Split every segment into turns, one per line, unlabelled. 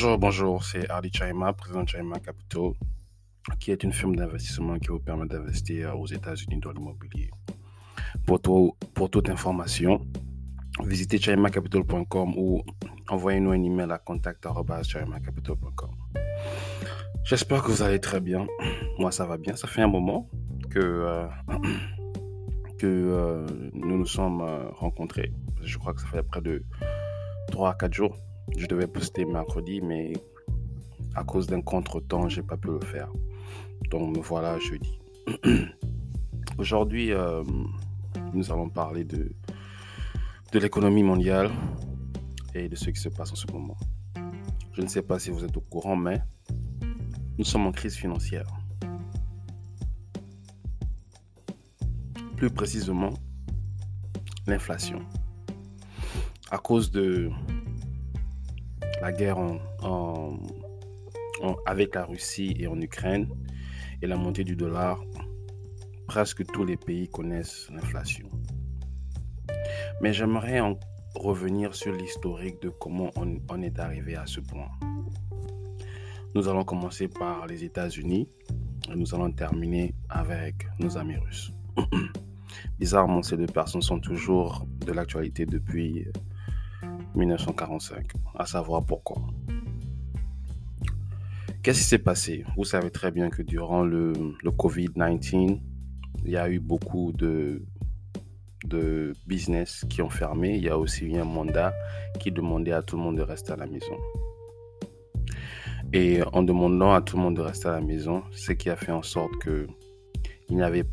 Bonjour, bonjour, c'est Hardy Chaima, président de Chaima Capital, qui est une firme d'investissement qui vous permet d'investir aux États-Unis dans l'immobilier. Pour, pour toute information, visitez chaimacapital.com ou envoyez-nous un email à contact.chaimacapital.com. J'espère que vous allez très bien. Moi, ça va bien. Ça fait un moment que, euh, que euh, nous nous sommes euh, rencontrés. Je crois que ça fait près de 3 à 4 jours. Je devais poster mercredi, mais à cause d'un contretemps, j'ai pas pu le faire. Donc me voilà jeudi. Aujourd'hui, nous allons parler de, de l'économie mondiale et de ce qui se passe en ce moment. Je ne sais pas si vous êtes au courant, mais nous sommes en crise financière. Plus précisément, l'inflation. À cause de la guerre avec la Russie et en Ukraine et la montée du dollar, presque tous les pays connaissent l'inflation. Mais j'aimerais en revenir sur l'historique de comment on, est arrivé à ce point. Nous allons commencer par les États-Unis et nous allons terminer avec nos amis russes. Bizarrement, ces deux personnes sont toujours de l'actualité depuis 1945, à savoir pourquoi. Qu'est-ce qui s'est passé? Vous savez très bien que durant le, le Covid-19, il y a eu beaucoup de, de business qui ont fermé. Il y a aussi eu un mandat qui demandait à tout le monde de rester à la maison. Et en demandant à tout le monde de rester à la maison, ce qui a fait en sorte que il n'y avait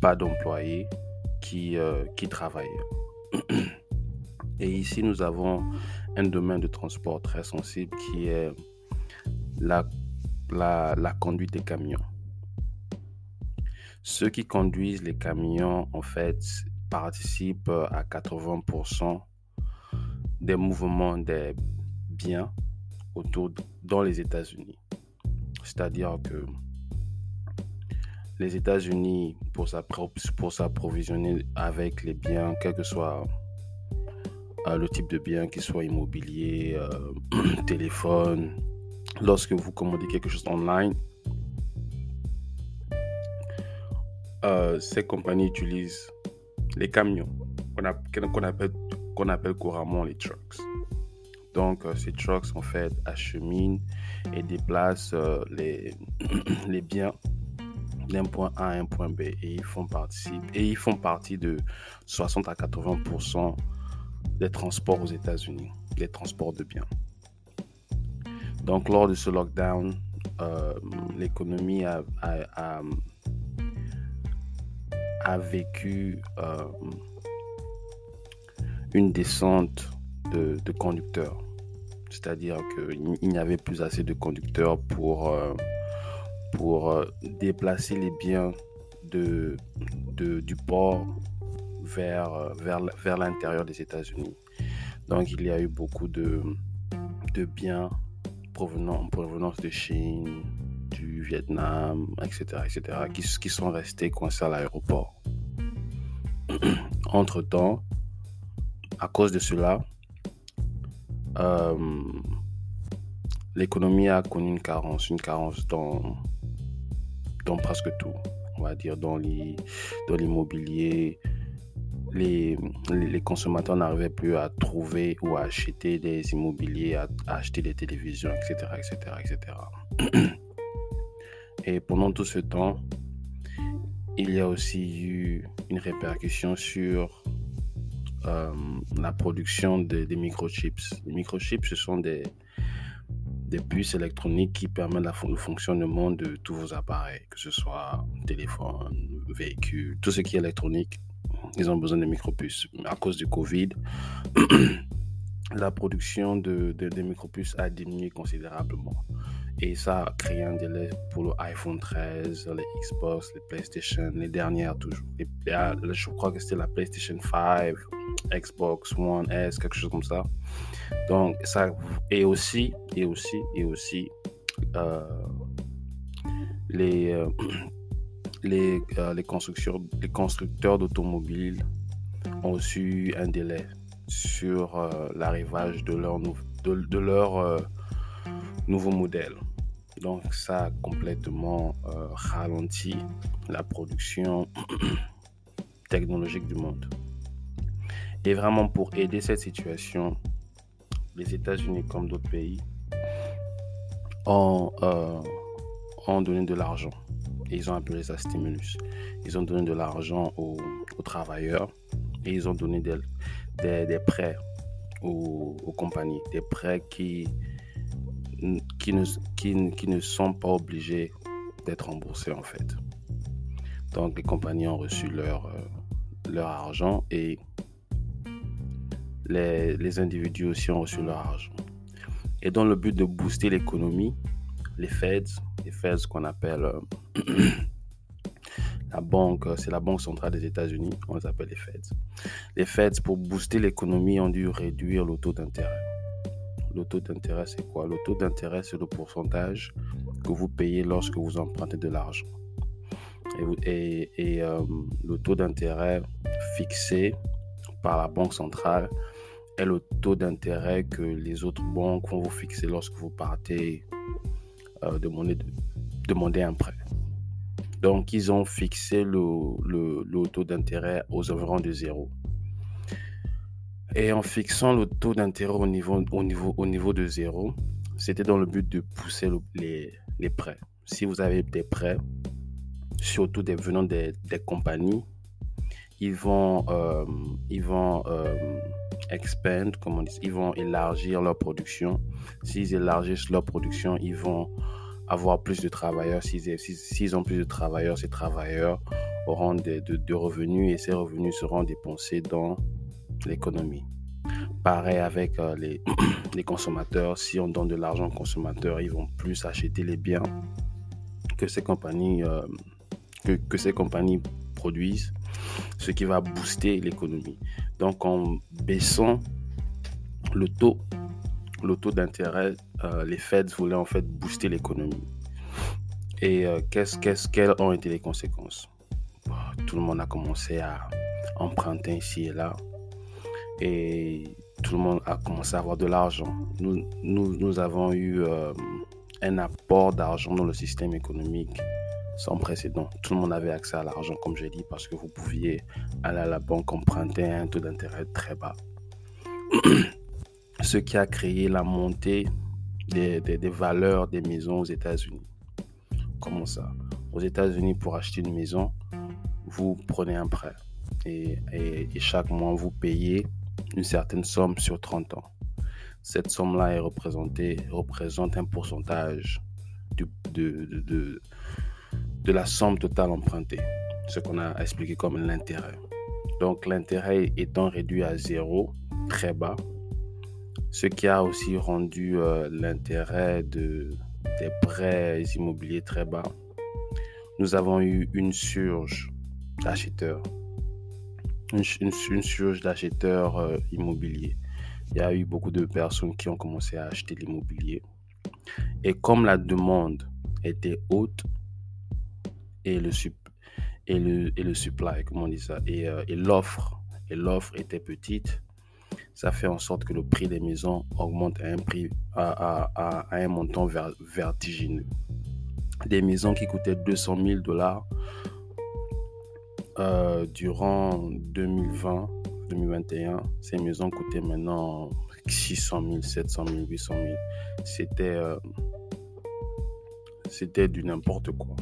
pas d'employés qui, euh, qui travaillaient. Et ici, nous avons un domaine de transport très sensible qui est la, conduite des camions. Ceux qui conduisent les camions, en fait, participent à 80% des mouvements des biens autour dans les États-Unis. C'est-à-dire que les États-Unis, pour s'approvisionner avec les biens, quel que soit le type de bien, qu'il soit immobilier, euh, téléphone, lorsque vous commandez quelque chose online, Euh, ces compagnies utilisent les camions qu'on appelle, couramment les trucks. Donc, euh, ces trucks, en fait, acheminent et déplacent euh, les, les biens d'un point A à un point B et ils font partie, et ils font partie de 60 à 80% des transports aux États-Unis, des transports de biens. Donc, lors de ce lockdown, l'économie a, vécu euh, une descente de, conducteurs. C'est-à-dire qu'il n'y avait plus assez de conducteurs pour, euh, euh, déplacer les biens du port vers, vers, vers l'intérieur des États-Unis. Donc il y a eu beaucoup de, de biens provenant, en provenance de Chine, du Vietnam, etc., etc., qui, qui sont restés coincés à l'aéroport. Entre-temps, à cause de cela, euh, l'économie a connu une carence, une carence dans, dans presque tout. On va dire dans l'immobilier, les, consommateurs n'arrivaient plus à trouver ou à acheter des immobiliers, à, acheter des télévisions, etc., etc., etc. Et pendant tout ce temps, il y a aussi eu une répercussion sur euh, la production des microchips. Les microchips, ce sont des, des puces électroniques qui permettent le fonctionnement de tous vos appareils, que ce soit téléphone, véhicule, tout ce qui est électronique. Ils ont besoin de micropuces. À cause du Covid, la production de, de, de a diminué considérablement. Et ça a créé un délai pour le iPhone 13, les Xbox, les PlayStation, les dernières toujours. Ah, je crois que c'était la PlayStation 5, Xbox One S, quelque chose comme ça. Donc, ça, et aussi, et aussi, et aussi, euh, les, euh, les, euh, les, constructeurs, les constructeurs d'automobiles ont eu un délai sur l'arrivage de leur, leur nouveau modèle. Donc ça a complètement euh, ralenti la production technologique du monde. Et vraiment pour aider cette situation, les États-Unis comme d'autres pays euh, ont donné de l'argent. Et ils ont appelé ça stimulus. Ils ont donné de l'argent aux, travailleurs et ils ont donné des, prêts aux, compagnies, des prêts qui, qui, ne, sont pas obligés d'être remboursés en fait. Donc les compagnies ont reçu leur, euh, leur argent et les, individus aussi ont reçu leur argent. Et dans le but de booster l'économie, les Feds, les Feds qu'on appelle euh, la banque, c'est la banque centrale des États-Unis, on les appelle les Feds. Les Feds, pour booster l'économie, ont dû réduire le taux d'intérêt. Le taux d'intérêt, c'est quoi? Le taux d'intérêt, c'est le pourcentage que vous payez lorsque vous empruntez de l'argent. Et, et, euh, le taux d'intérêt fixé par la banque centrale est le taux d'intérêt que les autres banques vont vous fixer lorsque vous partez euh, demander, demander un prêt. Donc, ils ont fixé le, le, taux d'intérêt aux environs de zéro. Et en fixant le taux d'intérêt au niveau, au, niveau, au niveau de zéro, c'était dans le but de pousser les, les prêts. Si vous avez des prêts, surtout des, venant des, des compagnies, ils vont, euh, ils vont euh, expand, comme on dit, ils vont élargir leur production. S'ils élargissent leur production, ils vont avoir plus de travailleurs. S'ils ont plus de travailleurs, ces travailleurs auront de, de, revenus et ces revenus seront dépensés dans l'économie. Pareil avec euh, les, consommateurs. Si on donne de l'argent aux consommateurs, ils vont plus acheter les biens que ces euh, que, ces compagnies produisent, ce qui va booster l'économie. Donc en baissant le taux le taux d'intérêt, euh, les Feds voulaient en fait booster l'économie. Et euh, qu'est-ce, quelles ont été les conséquences? Tout le monde a commencé à emprunter ici et là. Et tout le monde a commencé à avoir de l'argent. Nous avons eu euh, un apport d'argent dans le système économique sans précédent. Tout le monde avait accès à l'argent, comme j'ai dit, parce que vous pouviez aller à la banque emprunter un taux d'intérêt très bas. ce qui a créé la montée des, valeurs des maisons aux États-Unis. Comment ça? Aux États-Unis, pour acheter une maison, vous prenez un prêt et, chaque mois, vous payez une certaine somme sur 30 ans. Cette somme-là est représentée, représente un pourcentage de, de la somme totale empruntée, ce qu'on a expliqué comme l'intérêt. Donc l'intérêt étant réduit à zéro, très bas, ce qui a aussi rendu euh, l'intérêt de, des prêts immobiliers très bas. Nous avons eu une surge d'acheteurs, une, surge d'acheteurs euh, immobiliers. Il y a eu beaucoup de personnes qui ont commencé à acheter l'immobilier. Et comme la demande était haute et le, et le, et le supply, comment on dit ça, et, euh, et l'offre, et l'offre était petite, ça fait en sorte que le prix des maisons augmente à un prix à, à, un montant vertigineux. Des maisons qui coûtaient 200 000 dollars euh, durant 2020, 2021, ces maisons coûtaient maintenant 600 000, 700 000, 800 000. C'était euh, c'était du n'importe quoi.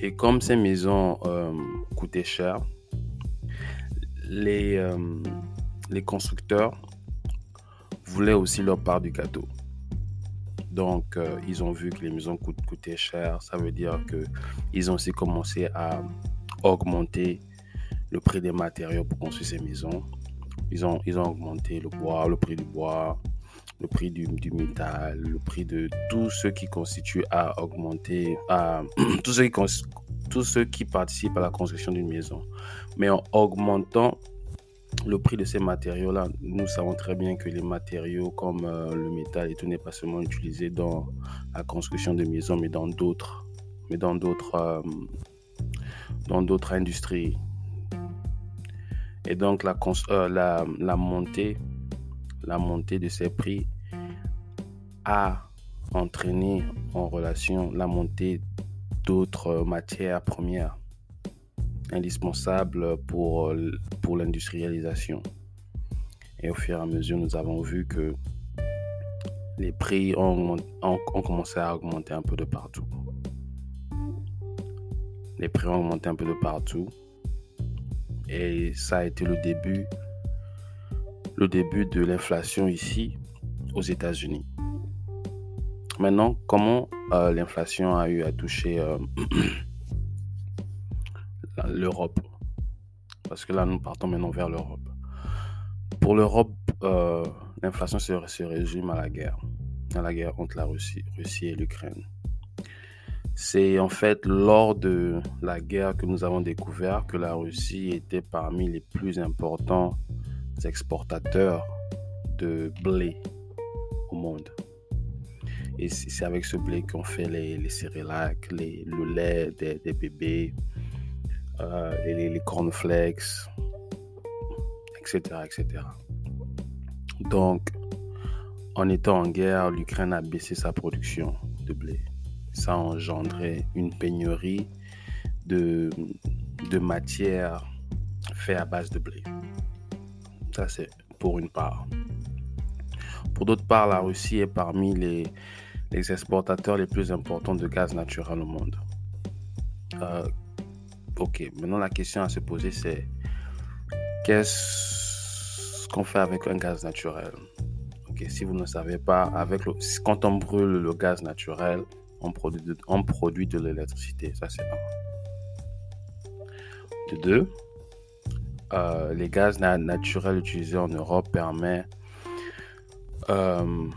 Et comme ces maisons euh, coûtaient cher, les, les constructeurs voulaient aussi leur part du gâteau. Donc, euh, ils ont vu que les maisons coûtaient cher. Ça veut dire qu'ils ont aussi commencé à augmenter le prix des matériaux pour construire ces maisons. Ils ont, ils ont augmenté le bois, le prix du bois, le prix du, du métal, le prix de tout ce qui constitue à augmenter, à, tout, ce qui, tout ce qui participe à la construction d'une maison. Mais en augmentant le prix de ces matériaux-là, nous savons très bien que les matériaux comme euh, le métal et tout n'est pas seulement utilisé dans la construction de maisons, mais dans d'autres, mais dans d'autres, euh, dans d'autres industries. Et donc la, euh, la, la, montée, la montée de ces prix a entraîné en relation la montée d'autres matières premières indispensables pour, pour l'industrialisation. Et au fur et à mesure, nous avons vu que les prix ont, ont, commencé à augmenter un peu de partout. Les prix ont augmenté un peu de partout. Et ça a été le début, le début de l'inflation ici aux États-Unis. Maintenant, comment euh, l'inflation a eu à toucher euh, l'Europe? Parce que là, nous partons maintenant vers l'Europe. Pour l'Europe, euh, l'inflation se, se, résume à la guerre, à la guerre entre la Russie, Russie et l'Ukraine. C'est en fait lors de la guerre que nous avons découvert que la Russie était parmi les plus importants exportateurs de blé au monde. Et c'est avec ce blé qu'on fait les, les céréales, les, le lait des, bébés, euh, les, les cornflakes, etc., etc. Donc, en étant en guerre, l'Ukraine a baissé sa production de blé. Ça a engendré une pénurie de, de matières faites à base de blé. Ça, c'est pour une part. Pour d'autre part, la Russie est parmi les, les, exportateurs les plus importants de gaz naturel au monde. Euh, ok, maintenant la question à se poser, c'est qu'est-ce qu'on fait avec un gaz naturel? Ok, si vous ne savez pas, avec le, quand on brûle le gaz naturel, on produit de, on produit de l'électricité. Ça, c'est un. De deux, euh, les gaz naturels utilisés en Europe permettent euh,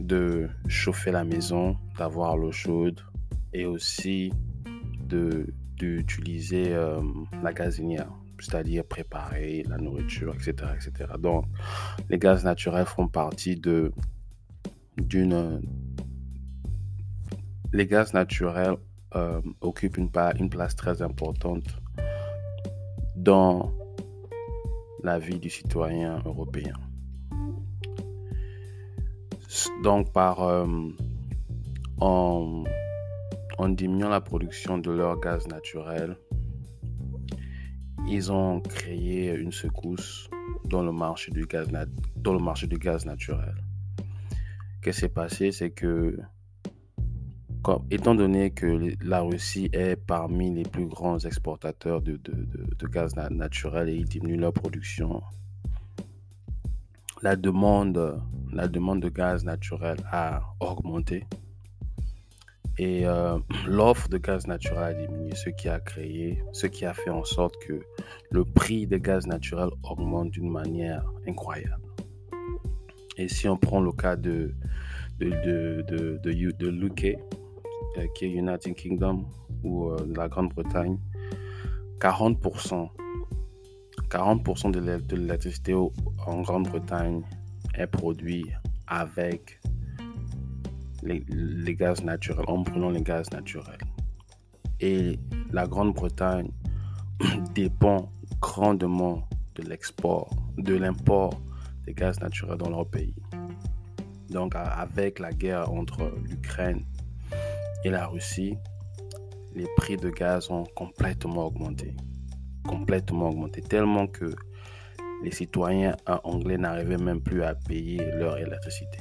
de chauffer la maison, d'avoir l'eau chaude et aussi d'utiliser euh, la gazinière, c'est-à-dire préparer la nourriture, etc., etc. Donc, les gaz naturels font partie de d'une les gaz naturels euh, occupent une place très importante dans la vie du citoyen européen. Donc, par, euh, en, en, diminuant la production de leur gaz naturel, ils ont créé une secousse dans le marché du gaz, dans le marché du gaz naturel. Qu'est-ce qui s'est passé C'est que, étant donné que la Russie est parmi les plus grands exportateurs de, de, de gaz naturel et ils diminuent leur production, la demande, la demande de gaz naturel a augmenté et euh, l'offre de gaz naturel a diminué, ce qui a créé, ce qui a fait en sorte que le prix des gaz naturel augmente d'une manière incroyable. Et si on prend le cas de, de, de, de, de, euh, qui est United Kingdom, ou euh, la Grande-Bretagne, 40%, 40% de l'électricité en Grande-Bretagne est produit avec les, gaz naturels, en prenant les gaz naturels. Et la Grande-Bretagne dépend grandement de l'export, de l'import des gaz naturels dans leur pays. Donc avec la guerre entre l'Ukraine et la Russie, les prix de gaz ont complètement augmenté. Complètement augmenté. Tellement que les citoyens anglais n'arrivaient même plus à payer leur électricité.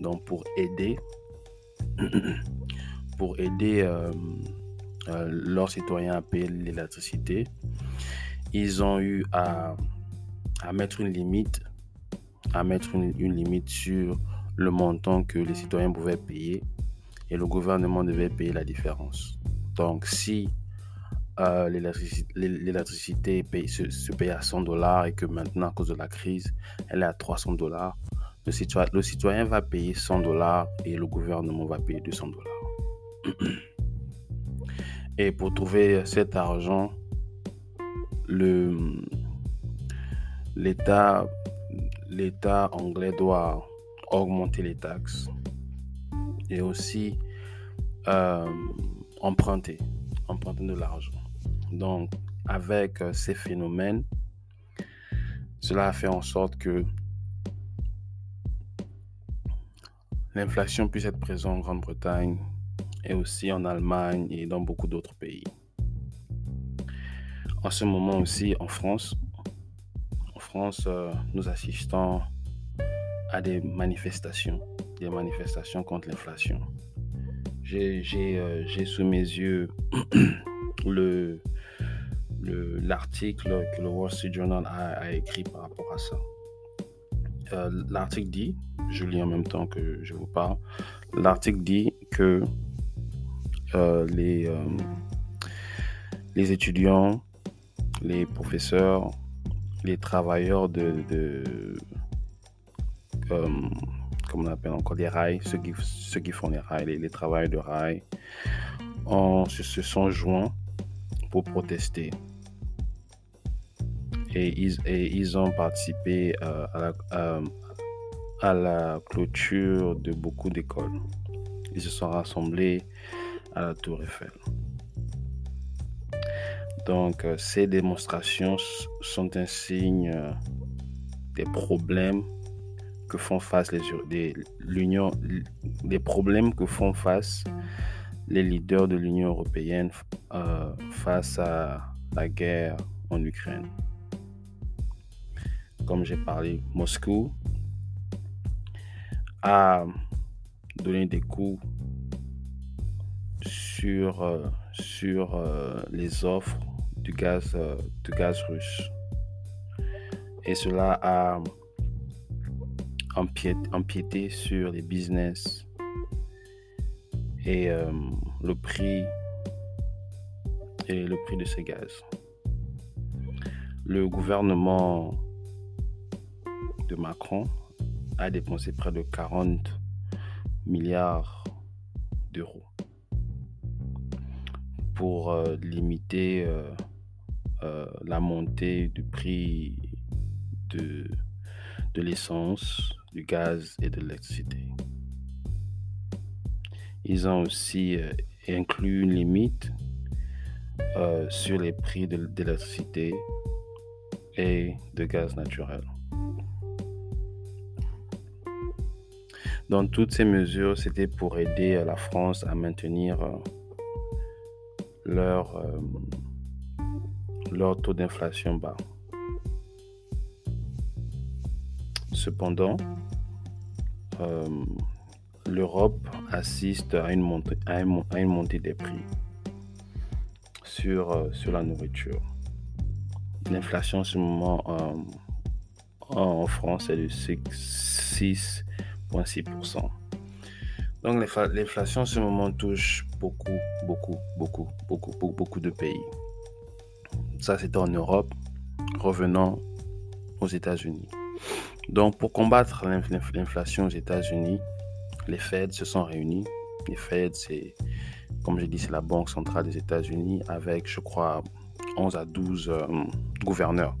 Donc pour aider, pour aider euh, euh, leurs citoyens à payer l'électricité, ils ont eu à, mettre une limite, à mettre une limite sur le montant que les citoyens pouvaient payer et le gouvernement devait payer la différence. Donc si euh, l'électricité se, paye à 100 dollars et que maintenant, à cause de la crise, elle est à 300 dollars, le, citoyen, le citoyen va payer 100 dollars et le gouvernement va payer 200 dollars. Et pour trouver cet argent, l'État anglais doit augmenter les taxes et aussi euh, emprunter, emprunter de l'argent. Donc, avec euh, ces phénomènes, cela a fait en sorte que l'inflation puisse être présente en Grande-Bretagne et aussi en Allemagne et dans beaucoup d'autres pays. En ce moment aussi en France, en France, euh, nous assistons à des manifestations, des manifestations contre l'inflation. J'ai euh, sous mes yeux le l'article que le Wall Street Journal a, écrit par rapport à ça. Euh, l'article dit, je lis en même temps que je vous parle, l'article dit que euh, les, les étudiants, les professeurs, les travailleurs de comme on appelle encore des rails, ceux qui, ceux qui font les rails, les, les travailleurs de rails, se sont joints pour protester et ils, ont participé euh, à, la, euh, à, la, clôture de beaucoup d'écoles. Ils se sont rassemblés à la Tour Eiffel. Donc, euh, ces démonstrations sont un signe des problèmes font face les l'Union, des problèmes que font face les leaders de l'Union européenne face à la guerre en Ukraine comme j'ai parlé, Moscou a donné des coups sur, euh, sur euh, les offres du gaz, euh, du gaz russe. Et cela a empiété sur les business et le prix et le prix de ces gaz. Le gouvernement Macron a dépensé près de 40 milliards d'euros pour euh, limiter euh, euh, la montée du prix de, de l'essence, du gaz et de l'électricité. Ils ont aussi inclus une limite sur les prix de l'électricité et de gaz naturel. Donc toutes ces mesures, c'était pour aider la France à maintenir euh, leur, euh, leur taux d'inflation bas. Cependant, euh, l'Europe assiste à une, montée, des prix sur, sur la nourriture. L'inflation en ce moment en France est de 6, 6%. Donc l'inflation en ce moment touche beaucoup, beaucoup, beaucoup, beaucoup, beaucoup, beaucoup de pays. Ça, c'était en Europe. Revenons aux États-Unis. Donc pour combattre l'inflation aux États-Unis, les Fed se sont réunis. Les Fed, c'est, comme je dis, c'est la Banque centrale des États-Unis avec, je crois, 11 à 12 euh, gouverneurs.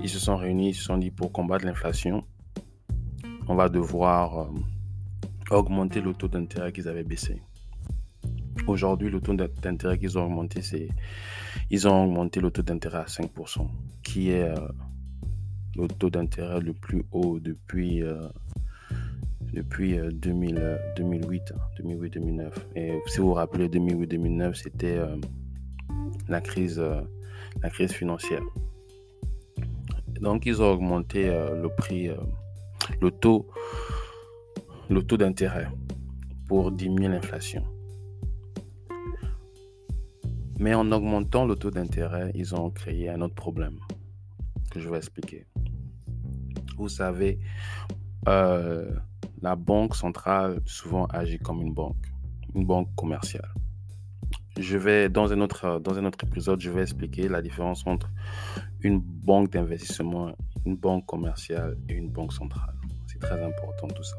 Ils se sont réunis, ils se sont dit pour combattre l'inflation, on va devoir euh, augmenter le taux d'intérêt qu'ils avaient baissé. Aujourd'hui, le taux d'intérêt qu'ils ont augmenté, c'est ils ont augmenté le taux d'intérêt à 5%, qui est euh, le taux d'intérêt le plus haut depuis euh, depuis 2000, 2008, 2008-2009. Et si vous vous rappelez, 2008-2009, c'était la crise la crise financière. Donc, ils ont augmenté le prix le taux, le taux d'intérêt pour diminuer l'inflation. Mais en augmentant le taux d'intérêt, ils ont créé un autre problème que je vais expliquer. Vous savez, euh, la banque centrale souvent agit comme une banque, une banque commerciale. Je vais dans un autre dans un autre épisode, je vais expliquer la différence entre une banque d'investissement, une banque commerciale et une banque centrale très important tout ça.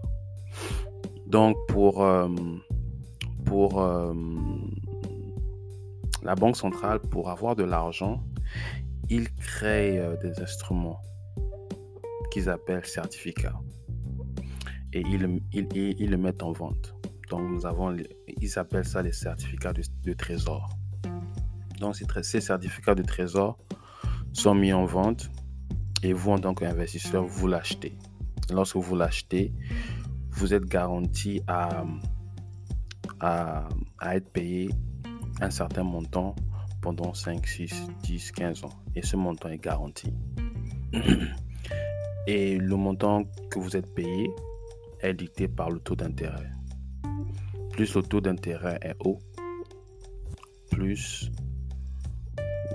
Donc pour, euh, pour euh, la Banque centrale, pour avoir de l'argent, il crée des instruments qu'ils appellent certificats. Et ils, ils, le mettent en vente. Donc nous avons, ils appellent ça les certificats de, trésor. Donc ces certificats de trésor sont mis en vente et vous, en tant qu'investisseur, vous l'achetez lorsque vous l'achetez, vous êtes garanti à, à, à être payé un certain montant pendant 5, 6, 10, 15 ans. Et ce montant est garanti. Et le montant que vous êtes payé est dicté par le taux d'intérêt. Plus le taux d'intérêt est haut, plus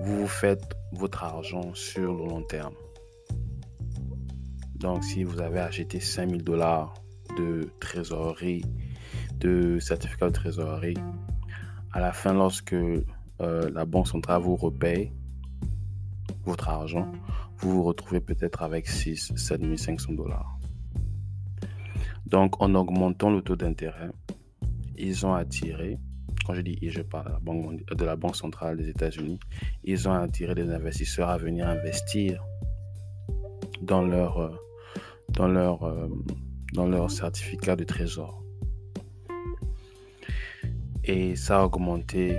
vous faites votre argent sur le long terme. Donc, si vous avez acheté 5000 dollars de trésorerie, de certificat de trésorerie, à la fin, lorsque euh, la Banque centrale vous repaye votre argent, vous vous retrouvez peut-être avec 6 7500 dollars. Donc, en augmentant le taux d'intérêt, ils ont attiré, quand je dis ils, je parle de la Banque, de la banque centrale des États-Unis, ils ont attiré des investisseurs à venir investir dans leur, euh, dans leur, euh, dans leur certificat de trésor. Et ça a augmenté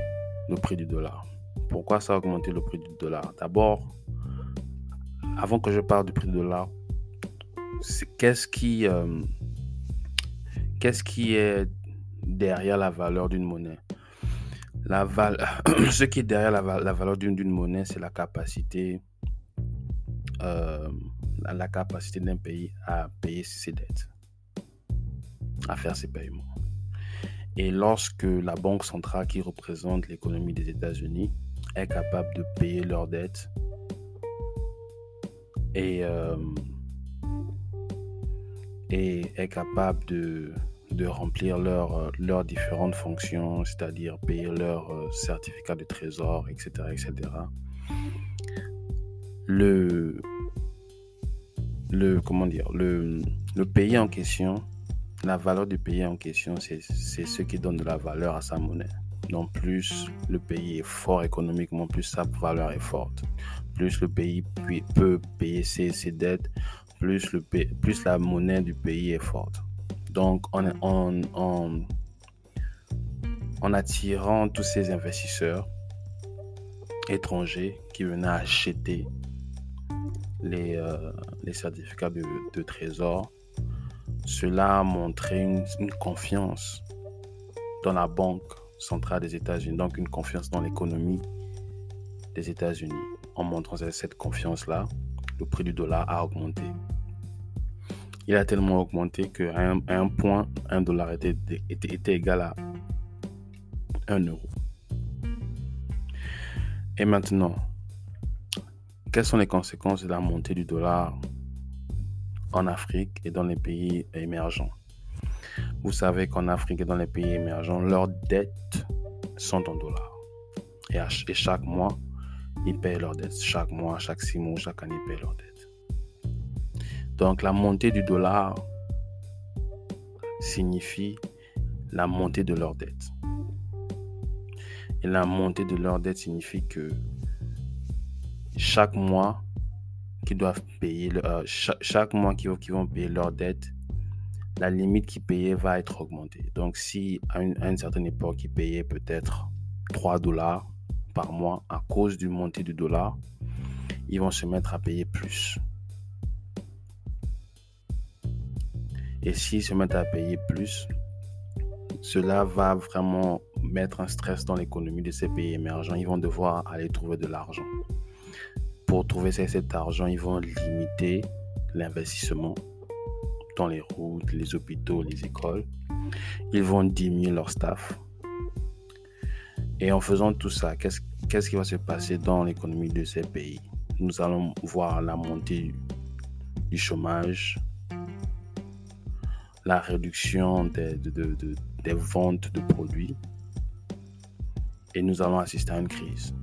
le prix du dollar. Pourquoi ça a augmenté le prix du dollar? D'abord, avant que je parle du prix du dollar, qu'est-ce qui, euh, qu'est-ce qui est derrière la valeur d'une monnaie? La Ce qui est derrière la, valeur d'une monnaie, c'est la capacité, euh, la capacité d'un pays à payer ses dettes, à faire ses paiements. Et lorsque la banque centrale qui représente l'économie des États-Unis est capable de payer leurs dettes et, euh, et est capable de, remplir leurs leurs différentes fonctions, c'est-à-dire payer leur euh, certificat de trésor, etc., etc. Le, le comment dire, le, le pays en question, la valeur du pays en question, c'est ce qui donne de la valeur à sa monnaie. Donc plus le pays est fort économiquement, plus sa valeur est forte. Plus le pays peut payer ses, dettes, plus, le, plus la monnaie du pays est forte. Donc, en, en, attirant tous ces investisseurs étrangers qui venaient acheter les, euh, certificats de, trésor, cela a montré une, confiance dans la Banque centrale des États-Unis, donc une confiance dans l'économie des États-Unis. En montrant cette confiance-là, le prix du dollar a augmenté il a tellement augmenté qu'à un, un, point, un dollar était, égal à 1 euro. Et maintenant, quelles sont les conséquences de la montée du dollar en Afrique et dans les pays émergents? Vous savez qu'en Afrique et dans les pays émergents, leurs dettes sont en dollars. Et chaque mois, ils payent leurs dettes. Chaque mois, chaque six mois, chaque année, ils payent leurs dettes. Donc la montée du dollar signifie la montée de leur dette. Et la montée de leur dette signifie que chaque mois qu'ils doivent payer, euh, chaque, mois qu'ils vont payer leur dette, la limite qu'ils payaient va être augmentée. Donc si à une, à une certaine époque ils payaient peut-être 3 dollars par mois à cause du montée du dollar, ils vont se mettre à payer plus. Et s'ils se mettent à payer plus, cela va vraiment mettre un stress dans l'économie de ces pays émergents. Ils vont devoir aller trouver de l'argent. Pour trouver cet argent, ils vont limiter l'investissement dans les routes, les hôpitaux, les écoles. Ils vont diminuer leur staff. Et en faisant tout ça, qu'est-ce qui va se passer dans l'économie de ces pays? Nous allons voir la montée du chômage, la réduction des, des ventes de produits et nous allons assister à une crise.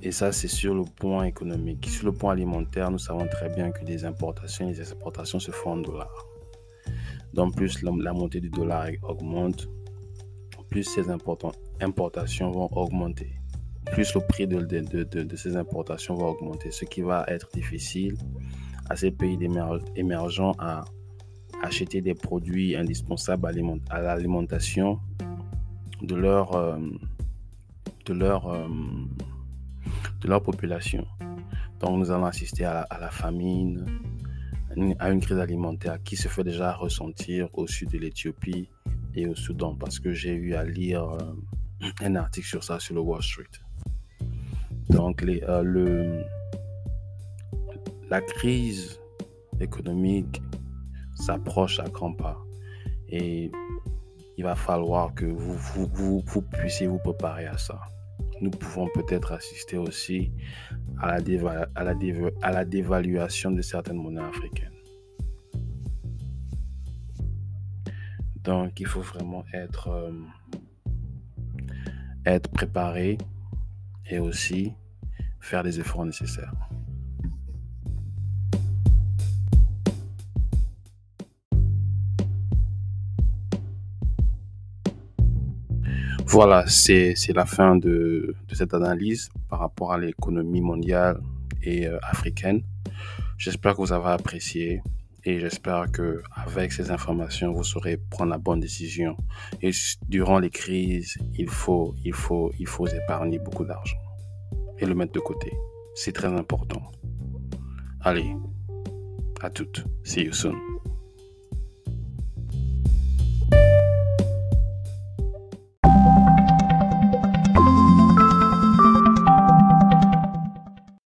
Et ça, c'est sur le point économique. Sur le point alimentaire, nous savons très bien que les importations et les exportations se font en dollars. Donc, plus la, montée du dollar augmente, plus ces importations vont augmenter. Plus le prix de, de, de ces importations va augmenter, ce qui va être difficile à ces pays émergents à acheter des produits indispensables à l'alimentation de leur, euh, de, leur, euh, de leur population. Donc nous allons assister à la, famine, à une crise alimentaire qui se fait déjà ressentir au sud de l'Éthiopie et au Soudan parce que j'ai eu à lire euh, un article sur ça sur le Wall Street. Donc les, euh, le, la crise économique s'approche à grands pas et il va falloir que vous, vous, puissiez vous préparer à ça. Nous pouvons peut-être assister aussi à la, à, la à la dévaluation de certaines monnaies africaines. Donc, il faut vraiment être, euh, être préparé et aussi faire les efforts nécessaires. Voilà, c'est la fin de, cette analyse par rapport à l'économie mondiale et euh, africaine. J'espère que vous avez apprécié et j'espère que avec ces informations, vous saurez prendre la bonne décision. Et durant les crises, il faut, il faut, il faut épargner beaucoup d'argent et le mettre de côté. C'est très important. Allez, à toutes. See you soon.